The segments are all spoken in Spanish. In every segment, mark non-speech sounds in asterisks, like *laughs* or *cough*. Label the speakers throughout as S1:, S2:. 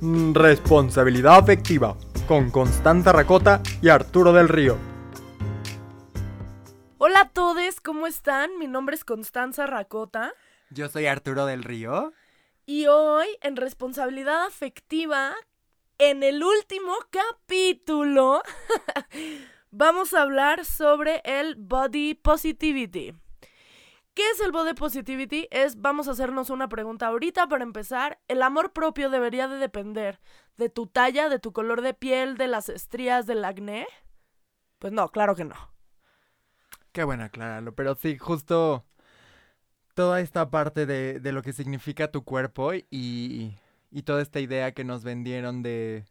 S1: Responsabilidad afectiva con Constanza Racota y Arturo del Río.
S2: Hola a todos, ¿cómo están? Mi nombre es Constanza Racota.
S1: Yo soy Arturo del Río.
S2: Y hoy, en responsabilidad afectiva, en el último capítulo, *laughs* vamos a hablar sobre el body positivity. ¿Qué es el body positivity? Es, vamos a hacernos una pregunta ahorita para empezar. ¿El amor propio debería de depender de tu talla, de tu color de piel, de las estrías, del acné? Pues no, claro que no.
S1: Qué bueno aclararlo, pero sí, justo toda esta parte de, de lo que significa tu cuerpo y, y toda esta idea que nos vendieron de,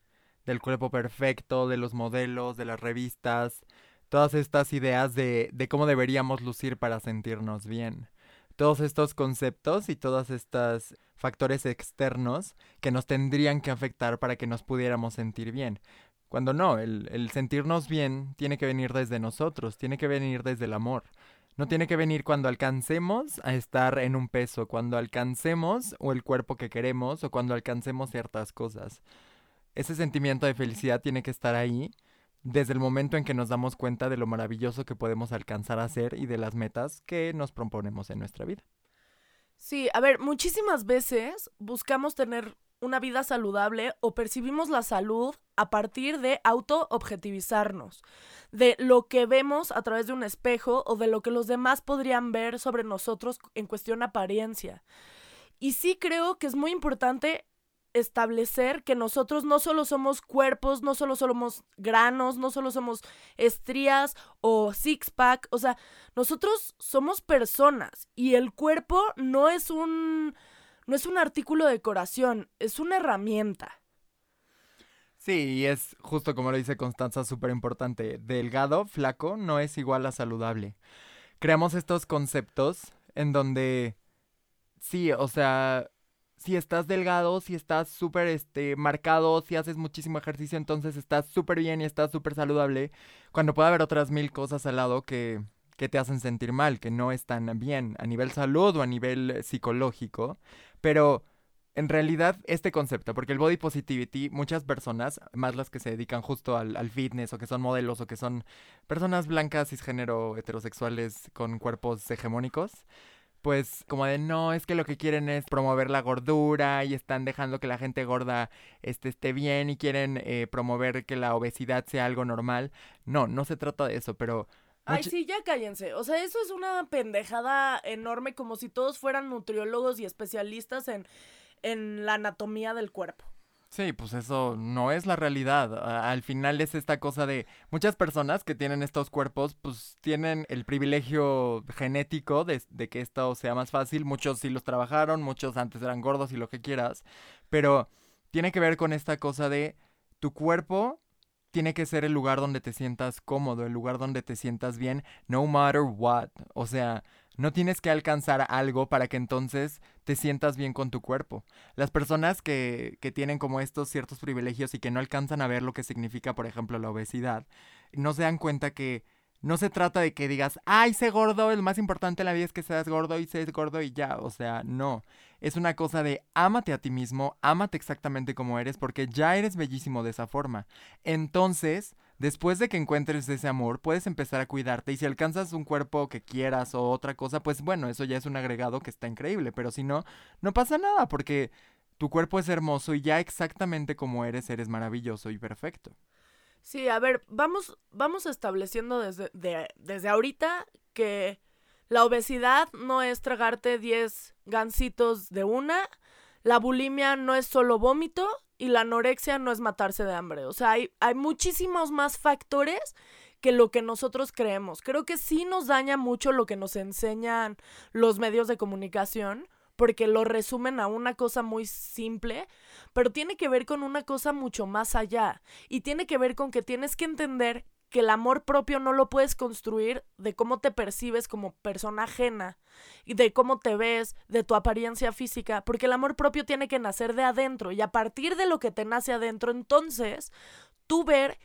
S1: del cuerpo perfecto, de los modelos, de las revistas, todas estas ideas de, de cómo deberíamos lucir para sentirnos bien. Todos estos conceptos y todos estos factores externos que nos tendrían que afectar para que nos pudiéramos sentir bien. Cuando no, el, el sentirnos bien tiene que venir desde nosotros, tiene que venir desde el amor. No tiene que venir cuando alcancemos a estar en un peso, cuando alcancemos o el cuerpo que queremos o cuando alcancemos ciertas cosas. Ese sentimiento de felicidad tiene que estar ahí desde el momento en que nos damos cuenta de lo maravilloso que podemos alcanzar a ser y de las metas que nos proponemos en nuestra vida.
S2: Sí, a ver, muchísimas veces buscamos tener una vida saludable o percibimos la salud a partir de auto-objetivizarnos, de lo que vemos a través de un espejo o de lo que los demás podrían ver sobre nosotros en cuestión apariencia. Y sí creo que es muy importante establecer que nosotros no solo somos cuerpos, no solo somos granos, no solo somos estrías o six pack, o sea, nosotros somos personas y el cuerpo no es un no es un artículo de decoración, es una herramienta.
S1: Sí, y es justo como lo dice Constanza, súper importante. Delgado, flaco, no es igual a saludable. Creamos estos conceptos en donde, sí, o sea, si estás delgado, si estás súper este, marcado, si haces muchísimo ejercicio, entonces estás súper bien y estás súper saludable, cuando puede haber otras mil cosas al lado que, que te hacen sentir mal, que no están bien a nivel salud o a nivel psicológico. Pero en realidad este concepto, porque el body positivity, muchas personas, más las que se dedican justo al, al, fitness o que son modelos o que son personas blancas, cisgénero, heterosexuales con cuerpos hegemónicos, pues como de no, es que lo que quieren es promover la gordura y están dejando que la gente gorda este, esté bien y quieren eh, promover que la obesidad sea algo normal. No, no se trata de eso, pero...
S2: Ay, sí, ya cállense. O sea, eso es una pendejada enorme, como si todos fueran nutriólogos y especialistas en, en la anatomía del cuerpo.
S1: Sí, pues eso no es la realidad. Al final es esta cosa de muchas personas que tienen estos cuerpos, pues tienen el privilegio genético de, que esto sea más fácil. Muchos sí los trabajaron, muchos antes eran gordos y lo que quieras. Pero tiene que ver con esta cosa de tu cuerpo tiene que ser el lugar donde te sientas cómodo, el lugar donde te sientas bien, no matter what. O sea, no tienes que alcanzar algo para que entonces te sientas bien con tu cuerpo. Las personas que, que, tienen como estos ciertos privilegios y que no alcanzan a ver lo que significa, por ejemplo, la obesidad, no se dan cuenta que no se trata de que digas, ay, sé gordo, el más importante en la vida es que seas gordo y seas gordo y ya. O sea, no. Es una cosa de ámate a ti mismo, ámate exactamente como eres, porque ya eres bellísimo de esa forma. Entonces, después de que encuentres ese amor, puedes empezar a cuidarte. Y si alcanzas un cuerpo que quieras o otra cosa, pues bueno, eso ya es un agregado que está increíble. Pero si no, no pasa nada, porque tu cuerpo es hermoso y ya exactamente como eres, eres maravilloso y perfecto.
S2: Sí, a ver, vamos, vamos estableciendo desde, desde ahorita que la obesidad no es tragarte 10 gancitos de una, la bulimia no es solo vómito y la anorexia no es matarse de hambre. O sea, hay, hay muchísimos más factores que lo que nosotros creemos. Creo que sí nos daña mucho lo que nos enseñan los medios de comunicación porque lo resumen a una cosa muy simple, pero tiene que ver con una cosa mucho más allá y tiene que ver con que tienes que entender que el amor propio no lo puedes construir de cómo te percibes como persona ajena y de cómo te ves, de tu apariencia física, porque el amor propio tiene que nacer de adentro y a partir de lo que te nace adentro, entonces tú ver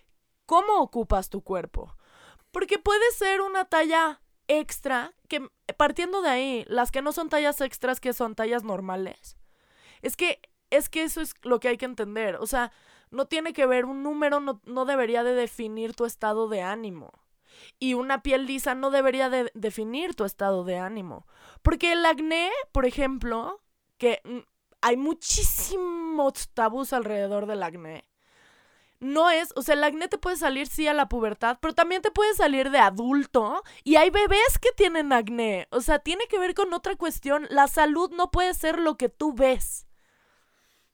S2: cómo ocupas tu cuerpo. Porque puede ser una talla extra, que partiendo de ahí, las que no son tallas extras, que son tallas normales, es que es que eso es lo que hay que entender. O sea, no tiene que ver, un número no, no debería de definir tu estado de ánimo. Y una piel lisa no debería de definir tu estado de ánimo. Porque el acné, por ejemplo, que mm, hay muchísimos tabús alrededor del acné. No es, o sea, el acné te puede salir sí a la pubertad, pero también te puede salir de adulto y hay bebés que tienen acné. O sea, tiene que ver con otra cuestión. La salud no puede ser lo que tú ves.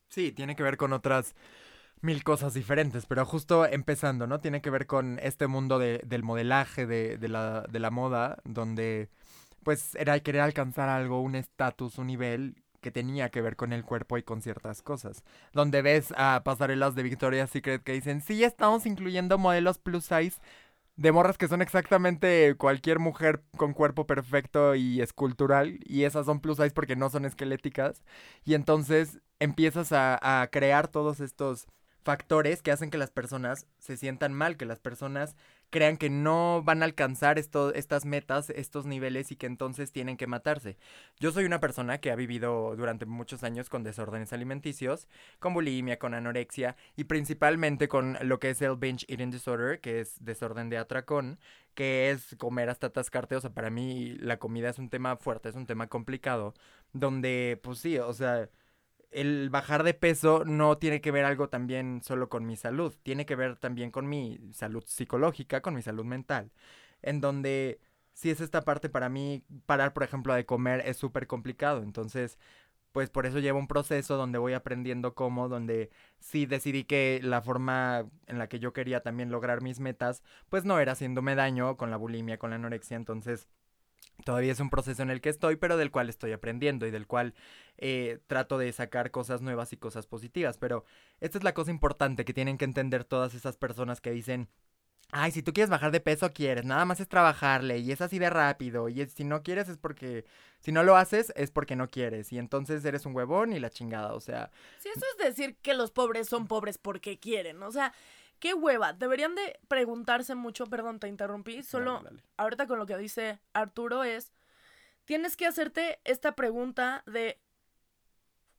S1: Sí, tiene que ver con otras mil cosas diferentes, pero justo empezando, ¿no? Tiene que ver con este mundo de, del modelaje, de, de, la, de la moda, donde pues era querer alcanzar algo, un estatus, un nivel que tenía que ver con el cuerpo y con ciertas cosas. Donde ves a pasarelas de Victoria's Secret que dicen, sí, estamos incluyendo modelos plus size de morras que son exactamente cualquier mujer con cuerpo perfecto y escultural, y esas son plus size porque no son esqueléticas, y entonces empiezas a, a crear todos estos factores que hacen que las personas se sientan mal, que las personas crean que no van a alcanzar esto, estas metas, estos niveles y que entonces tienen que matarse. Yo soy una persona que ha vivido durante muchos años con desórdenes alimenticios, con bulimia, con anorexia y principalmente con lo que es el binge eating disorder, que es desorden de atracón, que es comer hasta atascarte. O sea, para mí la comida es un tema fuerte, es un tema complicado, donde pues sí, o sea el bajar de peso no tiene que ver algo también solo con mi salud, tiene que ver también con mi salud psicológica, con mi salud mental, en donde si es esta parte para mí, parar por ejemplo de comer es súper complicado, entonces pues por eso llevo un proceso donde voy aprendiendo cómo, donde sí decidí que la forma en la que yo quería también lograr mis metas, pues no era haciéndome daño con la bulimia, con la anorexia, entonces Todavía es un proceso en el que estoy, pero del cual estoy aprendiendo y del cual eh, trato de sacar cosas nuevas y cosas positivas. Pero esta es la cosa importante que tienen que entender todas esas personas que dicen, ay, si tú quieres bajar de peso, quieres, nada más es trabajarle y es así de rápido y si no quieres es porque, si no lo haces es porque no quieres y entonces eres un huevón y la chingada, o sea.
S2: Sí, eso es decir que los pobres son pobres porque quieren, o sea, qué hueva. Deberían de preguntarse mucho, perdón, te interrumpí, solo ahorita con lo que dice Arturo es, tienes que hacerte esta pregunta de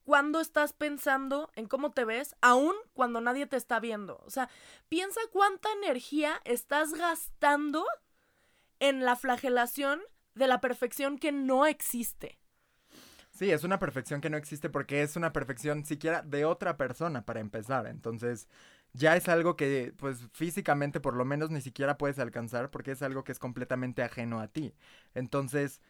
S2: cuándo estás pensando en cómo te ves, aún cuando nadie te está viendo. O sea, piensa cuánta energía estás gastando en la flagelación de la perfección que no existe.
S1: Sí, es una perfección que no existe porque es una perfección siquiera de otra persona para empezar. Entonces, ya es algo que pues físicamente por lo menos ni siquiera puedes alcanzar porque es algo que es completamente ajeno a ti. Entonces,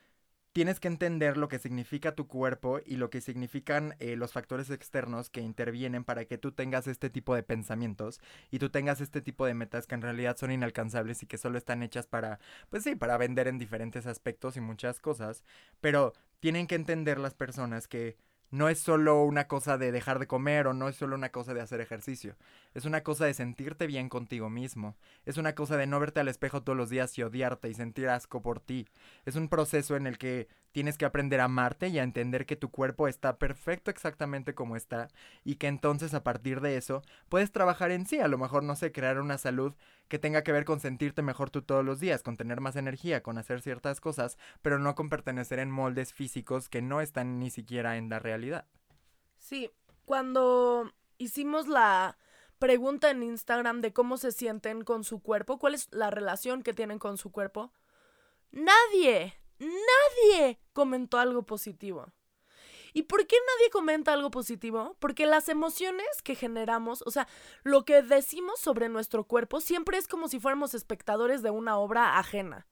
S1: tienes que entender lo que significa tu cuerpo y lo que significan eh, los factores externos que intervienen para que tú tengas este tipo de pensamientos y tú tengas este tipo de metas que en realidad son inalcanzables y que solo están hechas para, pues sí, para vender en diferentes aspectos y muchas cosas, pero tienen que entender las personas que no es solo una cosa de dejar de comer o no es solo una cosa de hacer ejercicio. Es una cosa de sentirte bien contigo mismo. Es una cosa de no verte al espejo todos los días y odiarte y sentir asco por ti. Es un proceso en el que tienes que aprender a amarte y a entender que tu cuerpo está perfecto exactamente como está y que entonces a partir de eso puedes trabajar en sí, a lo mejor no sé, crear una salud que tenga que ver con sentirte mejor tú todos los días, con tener más energía, con hacer ciertas cosas, pero no con pertenecer en moldes físicos que no están ni siquiera en la realidad.
S2: Sí, cuando hicimos la pregunta en Instagram de cómo se sienten con su cuerpo, cuál es la relación que tienen con su cuerpo, nadie, nadie comentó algo positivo. ¿Y por qué nadie comenta algo positivo? Porque las emociones que generamos, o sea, lo que decimos sobre nuestro cuerpo siempre es como si fuéramos espectadores de una obra ajena.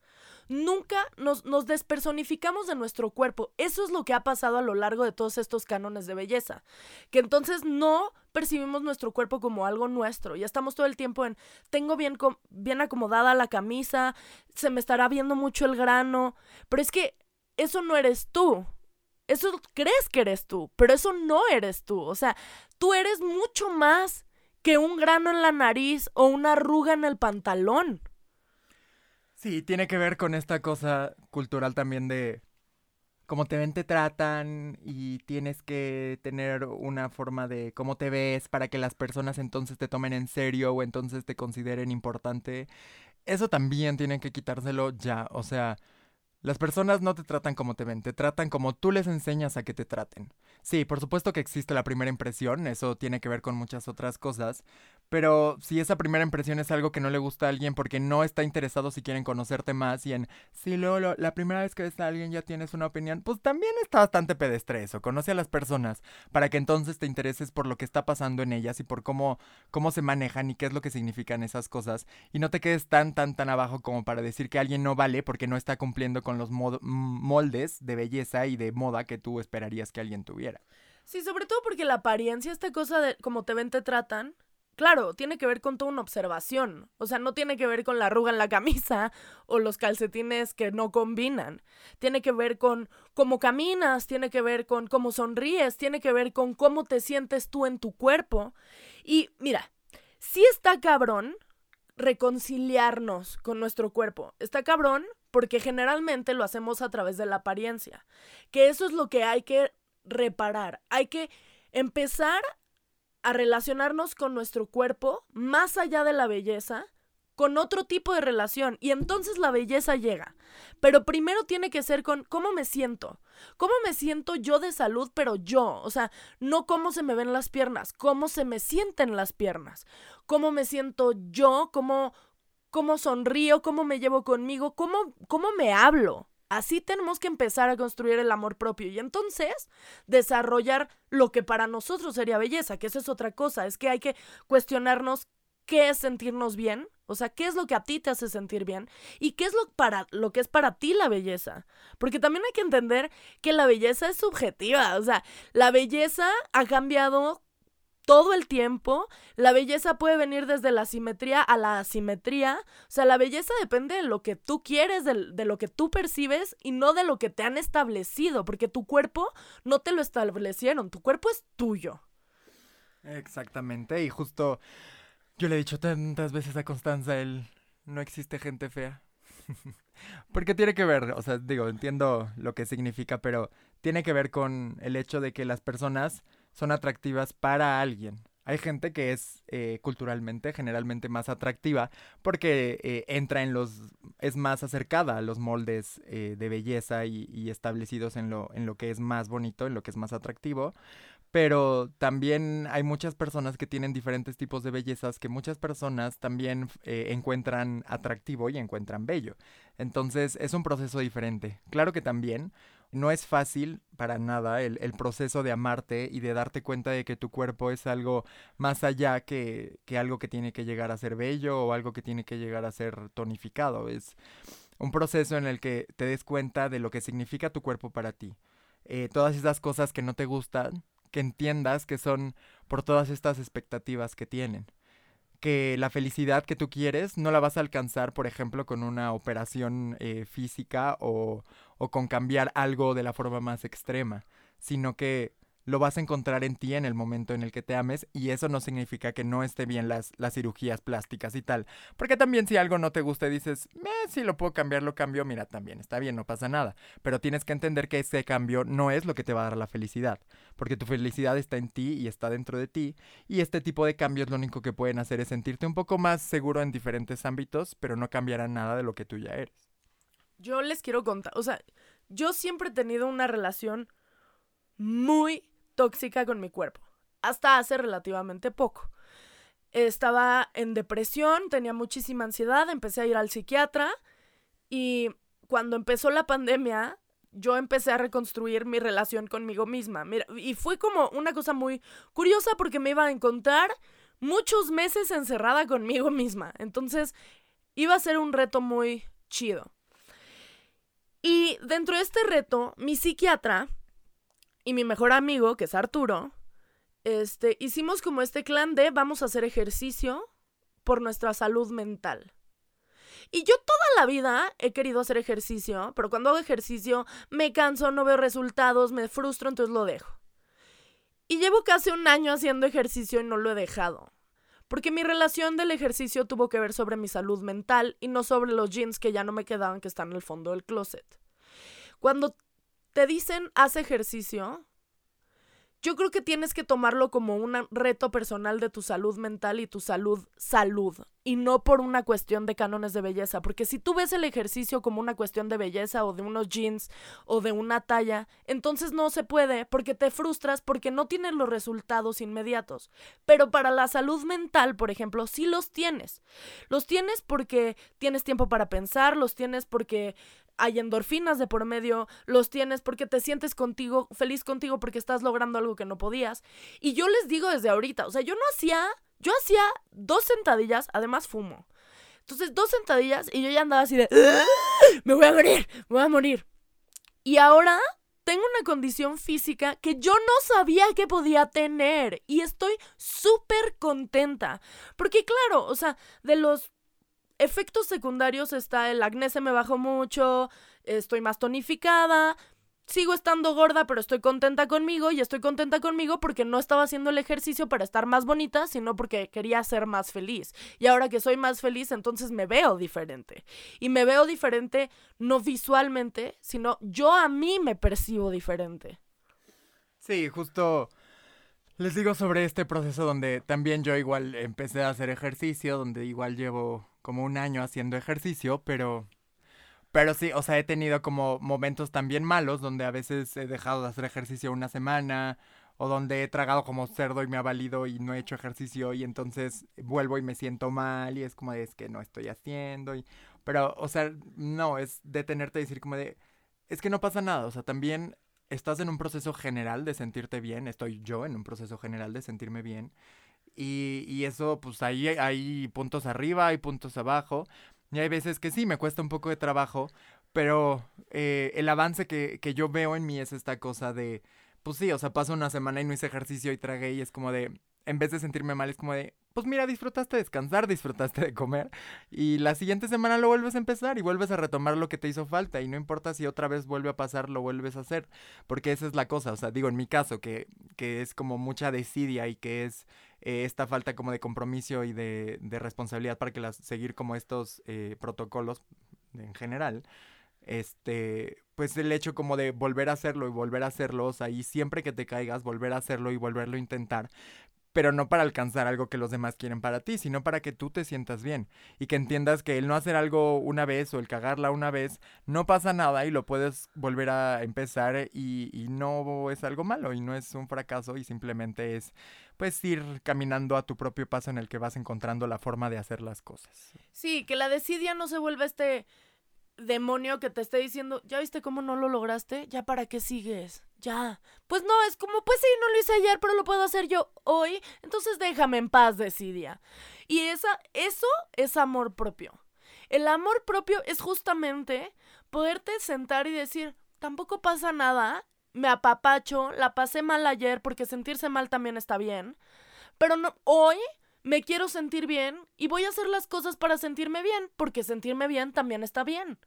S2: Nunca nos, nos, despersonificamos de nuestro cuerpo. Eso es lo que ha pasado a lo largo de todos estos cánones de belleza. Que entonces no percibimos nuestro cuerpo como algo nuestro. Ya estamos todo el tiempo en, tengo bien, bien acomodada la camisa, se me estará viendo mucho el grano. Pero es que eso no eres tú. Eso crees que eres tú, pero eso no eres tú. O sea, tú eres mucho más que un grano en la nariz o una arruga en el pantalón.
S1: Sí, tiene que ver con esta cosa cultural también de cómo te ven, te tratan y tienes que tener una forma de cómo te ves para que las personas entonces te tomen en serio o entonces te consideren importante. Eso también tienen que quitárselo ya, o sea, las personas no te tratan como te ven, te tratan como tú les enseñas a que te traten. Sí, por supuesto que existe la primera impresión, eso tiene que ver con muchas otras cosas, pero si esa primera impresión es algo que no le gusta a alguien porque no está interesado si quieren conocerte más y en si luego la primera vez que ves a alguien ya tienes una opinión, pues también está bastante pedestre eso. Conoce a las personas para que entonces te intereses por lo que está pasando en ellas y por cómo, cómo se manejan y qué es lo que significan esas cosas. Y no te quedes tan, tan, tan abajo como para decir que alguien no vale porque no está cumpliendo con los moldes de belleza y de moda que tú esperarías que alguien tuviera.
S2: Sí, sobre todo porque la apariencia, esta cosa de cómo te ven, te tratan, Claro, tiene que ver con toda una observación. O sea, no tiene que ver con la arruga en la camisa *laughs* o los calcetines que no combinan. Tiene que ver con cómo caminas, tiene que ver con cómo sonríes, tiene que ver con cómo te sientes tú en tu cuerpo. Y mira, sí está cabrón reconciliarnos con nuestro cuerpo. Está cabrón porque generalmente lo hacemos a través de la apariencia. Que eso es lo que hay que reparar. Hay que empezar a relacionarnos con nuestro cuerpo más allá de la belleza, con otro tipo de relación y entonces la belleza llega. Pero primero tiene que ser con cómo me siento. ¿Cómo me siento yo de salud, pero yo? O sea, no cómo se me ven las piernas, cómo se me sienten las piernas. ¿Cómo me siento yo? ¿Cómo, cómo sonrío? ¿Cómo me llevo conmigo? ¿Cómo, cómo me hablo? Así tenemos que empezar a construir el amor propio y entonces desarrollar lo que para nosotros sería belleza, que eso es otra cosa, es que hay que cuestionarnos qué es sentirnos bien, o sea, qué es lo que a ti te hace sentir bien y qué es lo, para, lo que es para ti la belleza. Porque también hay que entender que la belleza es subjetiva, o sea, la belleza ha cambiado todo el tiempo. La belleza puede venir desde la simetría a la asimetría. O sea, la belleza depende de lo que tú quieres, de, lo que tú percibes y no de lo que te han establecido, porque tu cuerpo no te lo establecieron, tu cuerpo es tuyo.
S1: Exactamente, y justo yo le he dicho tantas veces a Constanza, el no existe gente fea. *laughs* Porque tiene que ver, o sea, digo, entiendo lo que significa, pero tiene que ver con el hecho de que las personas son atractivas para alguien. Hay gente que es eh, culturalmente generalmente más atractiva porque eh, entra en los... es más acercada a los moldes eh, de belleza y, y, establecidos en lo, en lo que es más bonito, en lo que es más atractivo. Pero también hay muchas personas que tienen diferentes tipos de bellezas que muchas personas también encuentran atractivo y encuentran bello. Entonces es un proceso diferente. Claro que también no es fácil para nada el, proceso de amarte y de darte cuenta de que tu cuerpo es algo más allá que, que, algo que tiene que llegar a ser bello o algo que tiene que llegar a ser tonificado. Es un proceso en el que te des cuenta de lo que significa tu cuerpo para ti. Eh, todas esas cosas que no te gustan, que entiendas que son por todas estas expectativas que tienen que la felicidad que tú quieres no la vas a alcanzar, por ejemplo, con una operación eh, física o, o con cambiar algo de la forma más extrema, sino que lo vas a encontrar en ti en el momento en el que te ames y eso no significa que no esté bien las, las cirugías plásticas y tal. Porque también si algo no te gusta y dices, eh, si lo puedo cambiar, lo cambio, mira, también está bien, no pasa nada. Pero tienes que entender que ese cambio no es lo que te va a dar la felicidad. Porque tu felicidad está en ti y está dentro de ti. Y este tipo de cambios lo único que pueden hacer es sentirte un poco más seguro en diferentes ámbitos, pero no cambiará nada de lo que tú ya eres.
S2: Yo les quiero contar, o sea, yo siempre he tenido una relación muy tóxica con mi cuerpo, hasta hace relativamente poco. Estaba en depresión, tenía muchísima ansiedad, empecé a ir al psiquiatra y cuando empezó la pandemia, yo empecé a reconstruir mi relación conmigo misma. Mira, y fue como una cosa muy curiosa porque me iba a encontrar muchos meses encerrada conmigo misma. Entonces, iba a ser un reto muy chido. Y dentro de este reto, mi psiquiatra y mi mejor amigo, que es Arturo, este, hicimos como este clan de vamos a hacer ejercicio por nuestra salud mental. Y yo toda la vida he querido hacer ejercicio, pero cuando hago ejercicio me canso, no veo resultados, me frustro, entonces lo dejo. Y llevo casi un año haciendo ejercicio y no lo he dejado. Porque mi relación del ejercicio tuvo que ver sobre mi salud mental y no sobre los jeans que ya no me quedaban que están en el fondo del closet. Cuando te dicen haz ejercicio, yo creo que tienes que tomarlo como un reto personal de tu salud mental y tu salud salud y no por una cuestión de cánones de belleza, porque si tú ves el ejercicio como una cuestión de belleza o de unos jeans o de una talla, entonces no se puede porque te frustras porque no tienes los resultados inmediatos. Pero para la salud mental, por ejemplo, sí los tienes. Los tienes porque tienes tiempo para pensar, los tienes porque hay endorfinas de por medio, los tienes porque te sientes contigo, feliz contigo porque estás logrando algo que no podías. Y yo les digo desde ahorita, o sea, yo no hacía, yo hacía dos sentadillas, además fumo. Entonces, dos sentadillas y yo ya andaba así de, me voy a morir, me voy a morir. Y ahora tengo una condición física que yo no sabía que podía tener y estoy súper contenta. Porque claro, o sea, de los efectos secundarios está el acné se me bajó mucho, estoy más tonificada, sigo estando gorda, pero estoy contenta conmigo y estoy contenta conmigo porque no estaba haciendo el ejercicio para estar más bonita, sino porque quería ser más feliz. Y ahora que soy más feliz, entonces me veo diferente. Y me veo diferente no visualmente, sino yo a mí me percibo diferente.
S1: Sí, justo les digo sobre este proceso donde también yo igual empecé a hacer ejercicio, donde igual llevo como un año haciendo ejercicio, pero... Pero sí, o sea, he tenido como momentos también malos donde a veces he dejado de hacer ejercicio una semana o donde he tragado como cerdo y me ha valido y no he hecho ejercicio y entonces vuelvo y me siento mal y es como de es que no estoy haciendo y pero o sea, no, es detenerte y decir como de es que no pasa nada, o sea, también estás en un proceso general de sentirte bien, estoy yo en un proceso general de sentirme bien y, y eso, pues ahí hay puntos arriba, hay puntos abajo. Y hay veces que sí, me cuesta un poco de trabajo, pero eh, el avance que, que yo veo en mí es esta cosa de, pues sí, o sea, paso una semana y no hice ejercicio y tragué y es como de, en vez de sentirme mal, es como de, pues mira, disfrutaste de descansar, disfrutaste de comer y la siguiente semana lo vuelves a empezar y vuelves a retomar lo que te hizo falta y no importa si otra vez vuelve a pasar, lo vuelves a hacer, porque esa es la cosa, o sea, digo, en mi caso, que, que es como mucha desidia y que es eh, esta falta como de compromiso y de, de responsabilidad para que las, seguir como estos eh, protocolos en general, este, pues el hecho como de volver a hacerlo y volver a hacerlo, o sea, y siempre que te caigas, volver a hacerlo y volverlo a intentar, pero no para alcanzar algo que los demás quieren para ti, sino para que tú te sientas bien y que entiendas que el no hacer algo una vez o el cagarla una vez no pasa nada y lo puedes volver a empezar y, y no es algo malo y no es un fracaso y simplemente es pues ir caminando a tu propio paso en el que vas encontrando la forma de hacer las cosas.
S2: Sí, que la desidia no se vuelva este demonio que te esté diciendo, ¿ya viste cómo no lo lograste? ¿Ya para qué sigues? Ya. Pues no, es como, pues sí, no lo hice ayer, pero lo puedo hacer yo hoy. Entonces déjame en paz, decidia. Y esa, eso es amor propio. El amor propio es justamente poderte sentar y decir, tampoco pasa nada, me apapacho, la pasé mal ayer porque sentirse mal también está bien, pero no, hoy me quiero sentir bien y voy a hacer las cosas para sentirme bien, porque sentirme bien también está bien.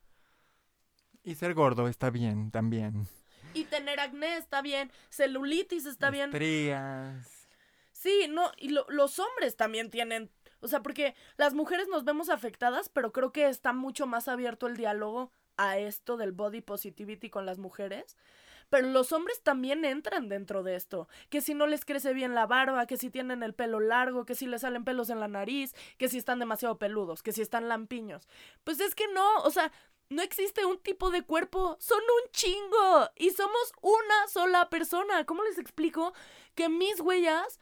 S1: Y ser gordo está bien también.
S2: Y tener acné está bien, celulitis está bien.
S1: Estrías.
S2: Sí, no, y los hombres también tienen, o sea, porque las mujeres nos vemos afectadas, pero creo que está mucho más abierto el diálogo a esto del body positivity con las mujeres. Pero los hombres también entran dentro de esto. Que si no les crece bien la barba, que si tienen el pelo largo, que si les salen pelos en la nariz, que si están demasiado peludos, que si están lampiños. Pues es que no, o sea, no existe un tipo de cuerpo, son un chingo y somos una sola persona. ¿Cómo les explico que mis huellas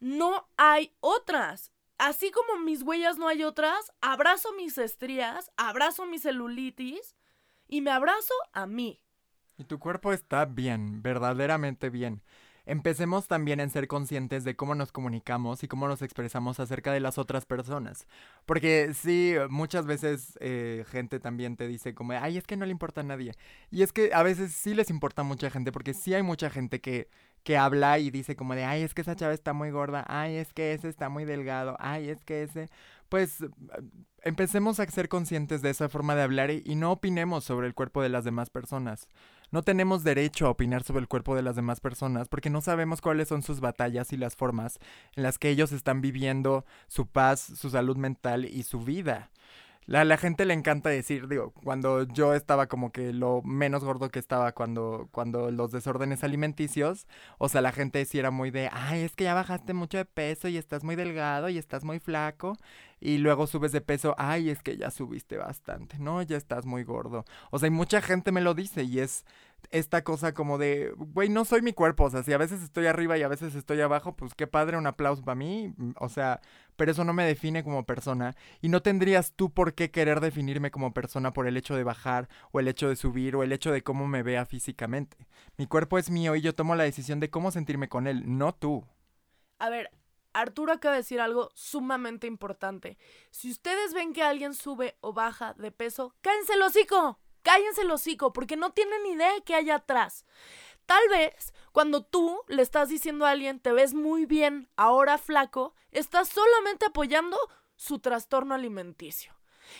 S2: no hay otras? Así como mis huellas no hay otras, abrazo mis estrías, abrazo mi celulitis y me abrazo a mí.
S1: Y tu cuerpo está bien, verdaderamente bien. Empecemos también en ser conscientes de cómo nos comunicamos y cómo nos expresamos acerca de las otras personas. Porque sí, muchas veces eh, gente también te dice como, ay, es que no le importa a nadie. Y es que a veces sí les importa a mucha gente, porque sí hay mucha gente que, que habla y dice como de, ay, es que esa chava está muy gorda, ay, es que ese está muy delgado, ay, es que ese pues empecemos a ser conscientes de esa forma de hablar y, no opinemos sobre el cuerpo de las demás personas. No tenemos derecho a opinar sobre el cuerpo de las demás personas porque no sabemos cuáles son sus batallas y las formas en las que ellos están viviendo su paz, su salud mental y su vida. La, la gente le encanta decir, digo, cuando yo estaba como que lo menos gordo que estaba cuando, cuando los desórdenes alimenticios, o sea, la gente sí era muy de, ay, es que ya bajaste mucho de peso y estás muy delgado y estás muy flaco, y luego subes de peso, ay, es que ya subiste bastante, no, ya estás muy gordo. O sea, y mucha gente me lo dice y es esta cosa como de, güey, no soy mi cuerpo, o sea, si a veces estoy arriba y a veces estoy abajo, pues qué padre, un aplauso para mí, mm, o sea, pero eso no me define como persona y no tendrías tú por qué querer definirme como persona por el hecho de bajar o el hecho de subir o el hecho de cómo me vea físicamente. Mi cuerpo es mío y yo tomo la decisión de cómo sentirme con él, no tú.
S2: A ver, Arturo acaba de decir algo sumamente importante. Si ustedes ven que alguien sube o baja de peso, cállense el hocico. Cállense el hocico porque no tienen idea de qué hay atrás. Tal vez cuando tú le estás diciendo a alguien te ves muy bien, ahora flaco, estás solamente apoyando su trastorno alimenticio.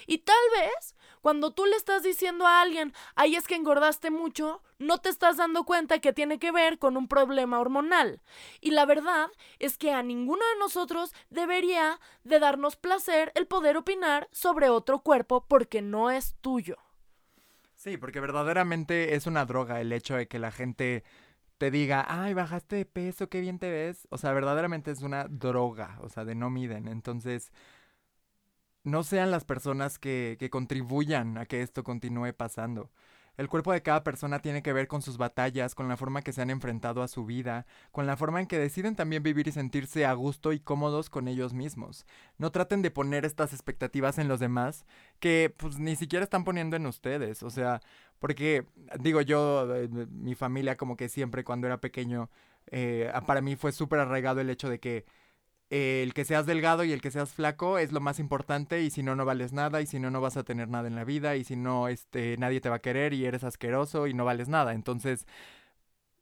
S2: Y tal vez cuando tú le estás diciendo a alguien, ay es que engordaste mucho, no te estás dando cuenta que tiene que ver con un problema hormonal. Y la verdad es que a ninguno de nosotros debería de darnos placer el poder opinar sobre otro cuerpo porque no es tuyo.
S1: Sí, porque verdaderamente es una droga el hecho de que la gente te diga, ay, bajaste de peso, qué bien te ves. O sea, verdaderamente es una droga, o sea, de no miden. Entonces, no sean las personas que, que contribuyan a que esto continúe pasando. El cuerpo de cada persona tiene que ver con sus batallas, con la forma que se han enfrentado a su vida, con la forma en que deciden también vivir y sentirse a gusto y cómodos con ellos mismos. No traten de poner estas expectativas en los demás que pues ni siquiera están poniendo en ustedes. O sea, porque digo yo, eh, mi familia como que siempre cuando era pequeño, eh, para mí fue súper arraigado el hecho de que el que seas delgado y el que seas flaco es lo más importante y si no no vales nada y si no no vas a tener nada en la vida y si no este nadie te va a querer y eres asqueroso y no vales nada. Entonces,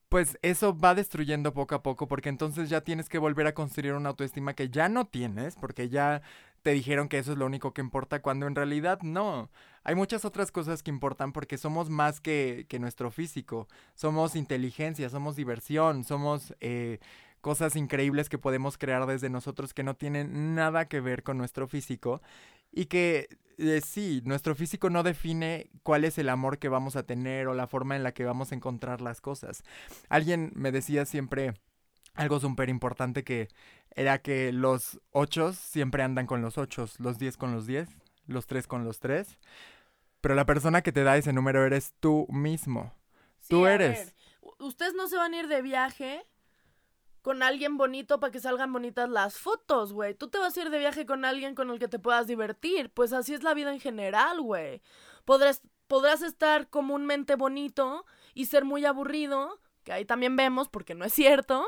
S1: pues eso va destruyendo poco a poco porque entonces ya tienes que volver a construir una autoestima que ya no tienes porque ya te dijeron que eso es lo único que importa cuando en realidad no. Hay muchas otras cosas que importan porque somos más que, que nuestro físico. Somos inteligencia, somos diversión, somos... Eh, cosas increíbles que podemos crear desde nosotros que no tienen nada que ver con nuestro físico y que eh, sí, nuestro físico no define cuál es el amor que vamos a tener o la forma en la que vamos a encontrar las cosas. Alguien me decía siempre algo súper importante que era que los ochos siempre andan con los ochos, los diez con los diez, los tres con los tres, pero la persona que te da ese número eres tú mismo. tú eres.
S2: Ustedes no se van a ir de viaje con alguien bonito para que salgan bonitas las fotos, güey. Tú te vas a ir de viaje con alguien con el que te puedas divertir. Pues así es la vida en general, güey. Podrás, podrás estar comúnmente bonito y ser muy aburrido, que ahí también vemos porque no es cierto.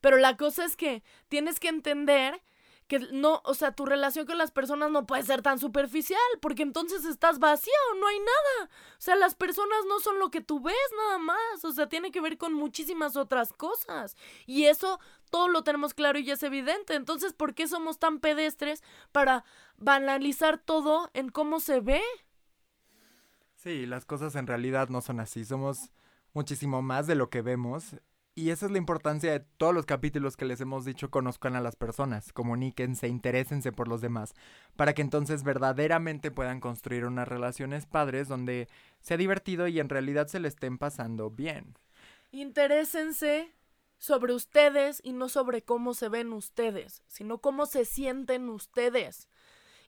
S2: Pero la cosa es que tienes que entender que no, o sea, tu relación con las personas no puede ser tan superficial, porque entonces estás vacío, no hay nada. O sea, las personas no son lo que tú ves nada más, o sea, tiene que ver con muchísimas otras cosas. Y eso todo lo tenemos claro y es evidente. Entonces, ¿por qué somos tan pedestres para banalizar todo en cómo se ve?
S1: Sí, las cosas en realidad no son así, somos muchísimo más de lo que vemos y esa es la importancia de todos los capítulos que les hemos dicho, conozcan a las personas, comuníquense, interésense por los demás, para que entonces verdaderamente puedan construir unas relaciones padres donde sea divertido y en realidad se le estén pasando bien.
S2: Interésense sobre ustedes y no sobre cómo se ven ustedes, sino cómo se sienten ustedes.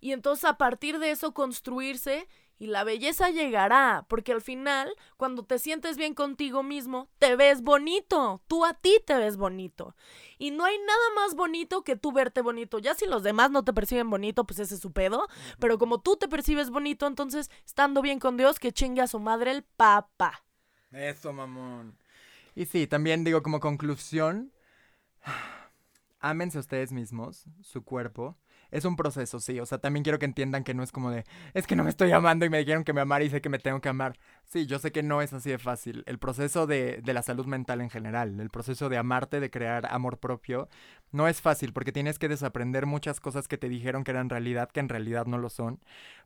S2: Y entonces a partir de eso construirse y la belleza llegará, porque al final, cuando te sientes bien contigo mismo, te ves bonito, tú a ti te ves bonito. Y no hay nada más bonito que tú verte bonito. Ya si los demás no te perciben bonito, pues ese es su pedo. Pero como tú te percibes bonito, entonces, estando bien con Dios, que chingue a su madre el papa.
S1: Eso, mamón. Y sí, también digo como conclusión, *sighs* ámense ustedes mismos, su cuerpo es un proceso, sí. O sea, también quiero que entiendan que no es como de, es que no me estoy amando y me dijeron que me amara y sé que me tengo que amar. Sí, yo sé que no es así de fácil. El proceso de, de la salud mental en general, el proceso de amarte, de crear amor propio, No es fácil porque tienes que desaprender muchas cosas que te dijeron que eran realidad, que en realidad no lo son.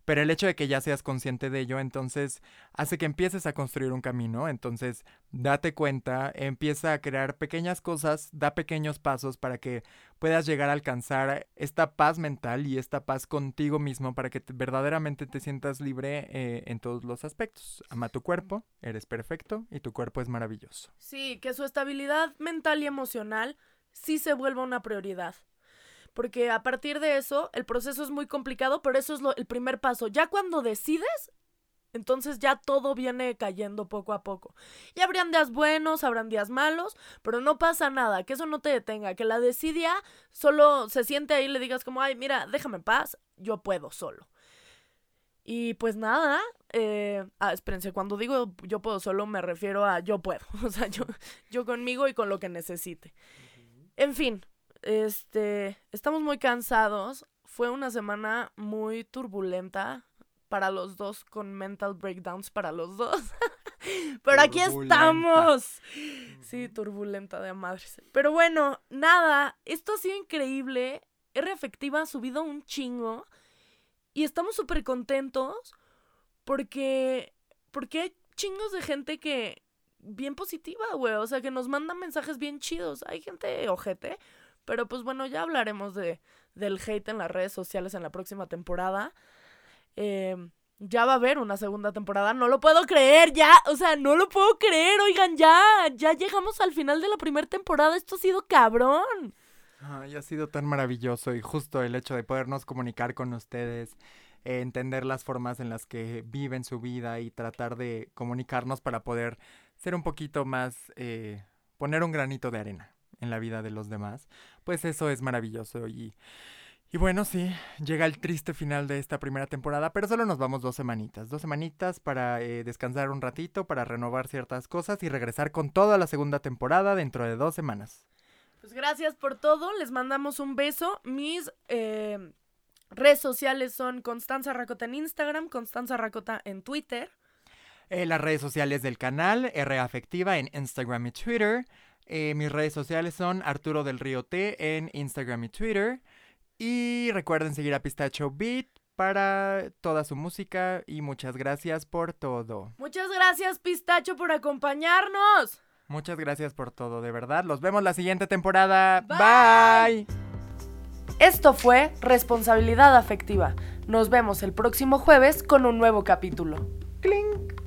S1: Pero el hecho de que ya seas consciente de ello, entonces hace que empieces a construir un camino. Entonces, date cuenta, empieza a crear pequeñas cosas, da pequeños pasos para que puedas llegar a alcanzar esta paz mental y esta paz contigo mismo para que verdaderamente te sientas libre eh, en todos los aspectos. Ama tu cuerpo, eres perfecto y tu cuerpo es maravilloso.
S2: Sí, que su estabilidad mental y emocional sí se vuelva una prioridad. Porque a partir de eso, el proceso es muy complicado, pero eso es lo, el primer paso. Ya cuando decides, entonces ya todo viene cayendo poco a poco. Y habrían días buenos, habrán días malos, pero no pasa nada, que eso no te detenga, que la decidia solo se siente ahí y le digas como, ay, mira, déjame en paz, yo puedo solo. Y pues nada, eh, ah, espérense, cuando digo yo puedo solo me refiero a yo puedo, *laughs* o sea, yo, yo conmigo y con lo que necesite. En fin, este, estamos muy cansados. Fue una semana muy turbulenta para los dos, con mental breakdowns para los dos. *laughs* Pero aquí estamos. Sí, turbulenta de madres. Pero bueno, nada, esto ha sido increíble. R efectiva ha subido un chingo. Y estamos súper contentos porque, porque hay chingos de gente que, bien positiva, güey. O sea, que nos manda mensajes bien chidos. Hay gente ojete. Pero pues bueno, ya hablaremos de, del hate en las redes sociales en la próxima temporada. Em, ya va a haber una segunda temporada. No lo puedo creer, ya. O sea, no lo puedo creer. Oigan, ya. Ya llegamos al final de la primera temporada. Esto ha sido cabrón.
S1: Ay, ha sido tan maravilloso y justo el hecho de podernos comunicar con ustedes, entender las formas en las que viven su vida y tratar de comunicarnos para poder ser un poquito más, eh, poner un granito de arena en la vida de los demás, pues eso es maravilloso y... Y bueno, sí, llega el triste final de esta primera temporada, pero solo nos vamos dos semanitas. Dos semanitas para eh, descansar un ratito, para renovar ciertas cosas y regresar con toda la segunda temporada dentro de dos semanas.
S2: Pues gracias por todo, les mandamos un beso. Mis eh, redes sociales son Constanza Racota en Instagram, Constanza Racota en Twitter.
S1: Eh, las redes sociales del canal, R Afectiva en Instagram y Twitter. Eh, mis redes sociales son Arturo del Río T en Instagram y Twitter. Y recuerden seguir a Pistacho Beat para toda su música y muchas gracias por todo.
S2: Muchas gracias Pistacho por acompañarnos.
S1: Muchas gracias por todo, de verdad. Los vemos la siguiente temporada. Bye.
S2: Esto fue Responsabilidad Afectiva. Nos vemos el próximo jueves con un nuevo capítulo.
S1: Clink.